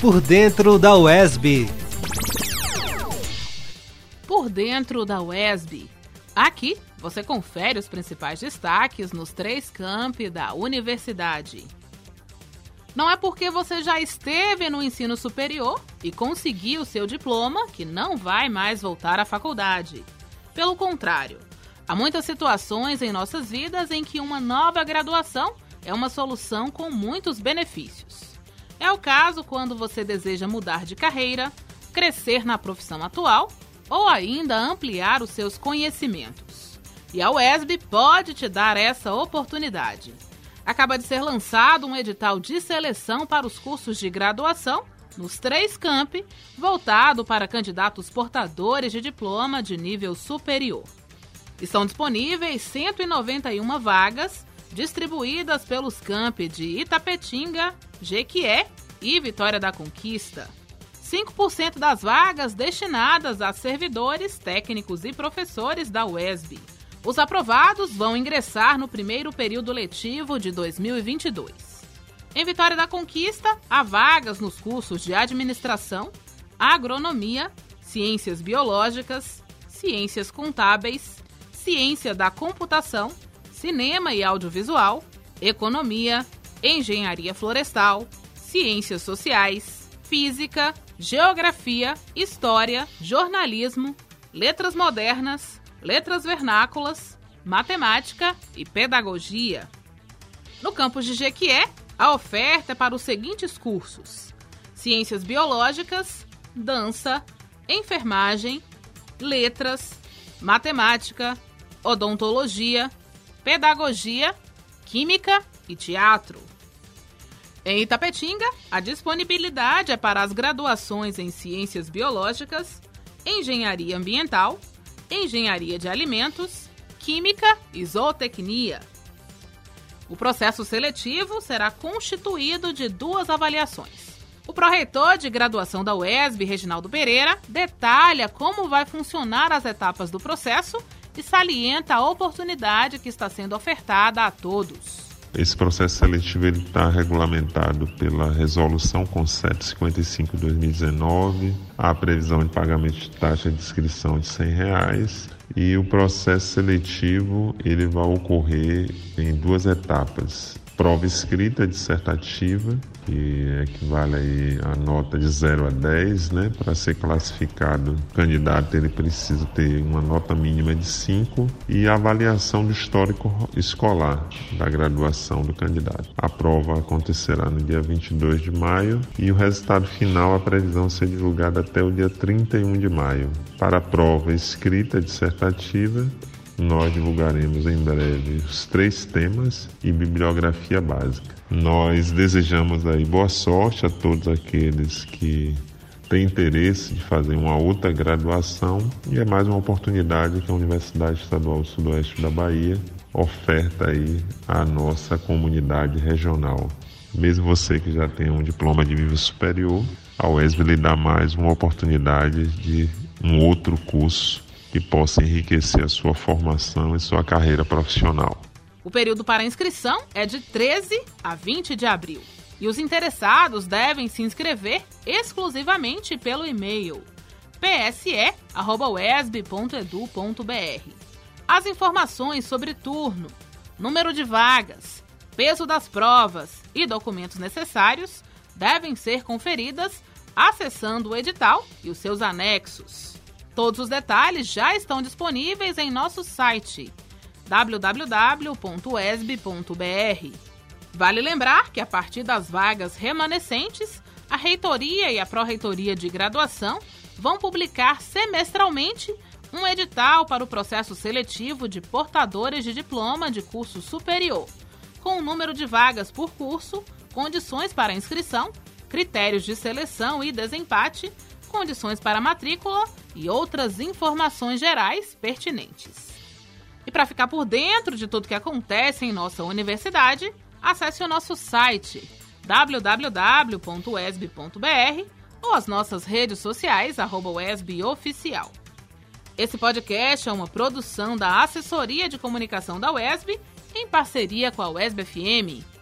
Por dentro da UESB. Por dentro da UESB. Aqui você confere os principais destaques nos três campi da universidade. Não é porque você já esteve no ensino superior e conseguiu seu diploma que não vai mais voltar à faculdade. Pelo contrário, há muitas situações em nossas vidas em que uma nova graduação é uma solução com muitos benefícios. É o caso quando você deseja mudar de carreira, crescer na profissão atual ou ainda ampliar os seus conhecimentos. E a UESB pode te dar essa oportunidade. Acaba de ser lançado um edital de seleção para os cursos de graduação nos três campi, voltado para candidatos portadores de diploma de nível superior. Estão disponíveis 191 vagas, distribuídas pelos campi de Itapetinga, Jequié e Vitória da Conquista. 5% das vagas destinadas a servidores, técnicos e professores da UESB. Os aprovados vão ingressar no primeiro período letivo de 2022. Em Vitória da Conquista, há vagas nos cursos de Administração, Agronomia, Ciências Biológicas, Ciências Contábeis, Ciência da Computação, Cinema e Audiovisual, Economia, Engenharia Florestal, Ciências Sociais, Física, Geografia, História, Jornalismo, Letras Modernas, Letras Vernáculas, Matemática e Pedagogia. No campus de Jequié, a oferta é para os seguintes cursos: Ciências Biológicas, Dança, Enfermagem, Letras, Matemática, Odontologia, Pedagogia, Química e Teatro. Em Itapetinga, a disponibilidade é para as graduações em Ciências Biológicas, Engenharia Ambiental, Engenharia de Alimentos, Química e Zootecnia. O processo seletivo será constituído de duas avaliações. O pró-reitor de graduação da UESB, Reginaldo Pereira, detalha como vai funcionar as etapas do processo e salienta a oportunidade que está sendo ofertada a todos. Esse processo seletivo está regulamentado pela Resolução com 755-2019, a previsão de pagamento de taxa de inscrição de 100 reais, e o processo seletivo ele vai ocorrer em duas etapas prova escrita dissertativa, que equivale a nota de 0 a 10, né? Para ser classificado, o candidato ele precisa ter uma nota mínima de 5 e avaliação do histórico escolar da graduação do candidato. A prova acontecerá no dia 22 de maio e o resultado final a previsão ser divulgada até o dia 31 de maio. Para a prova escrita dissertativa, nós divulgaremos em breve os três temas e bibliografia básica. Nós desejamos aí boa sorte a todos aqueles que têm interesse de fazer uma outra graduação e é mais uma oportunidade que a Universidade Estadual Sudoeste da Bahia oferta aí à nossa comunidade regional. Mesmo você que já tem um diploma de nível superior, a UESB lhe dá mais uma oportunidade de um outro curso que possa enriquecer a sua formação e sua carreira profissional. O período para inscrição é de 13 a 20 de abril e os interessados devem se inscrever exclusivamente pelo e-mail pse.wesb.edu.br. As informações sobre turno, número de vagas, peso das provas e documentos necessários devem ser conferidas acessando o edital e os seus anexos. Todos os detalhes já estão disponíveis em nosso site www.esb.br. Vale lembrar que a partir das vagas remanescentes, a reitoria e a pró-reitoria de graduação vão publicar semestralmente um edital para o processo seletivo de portadores de diploma de curso superior, com o número de vagas por curso, condições para inscrição, critérios de seleção e desempate, condições para matrícula e outras informações gerais pertinentes. E para ficar por dentro de tudo que acontece em nossa universidade, acesse o nosso site www.wesb.br ou as nossas redes sociais, arroba Oficial. Esse podcast é uma produção da Assessoria de Comunicação da UESB em parceria com a UESB FM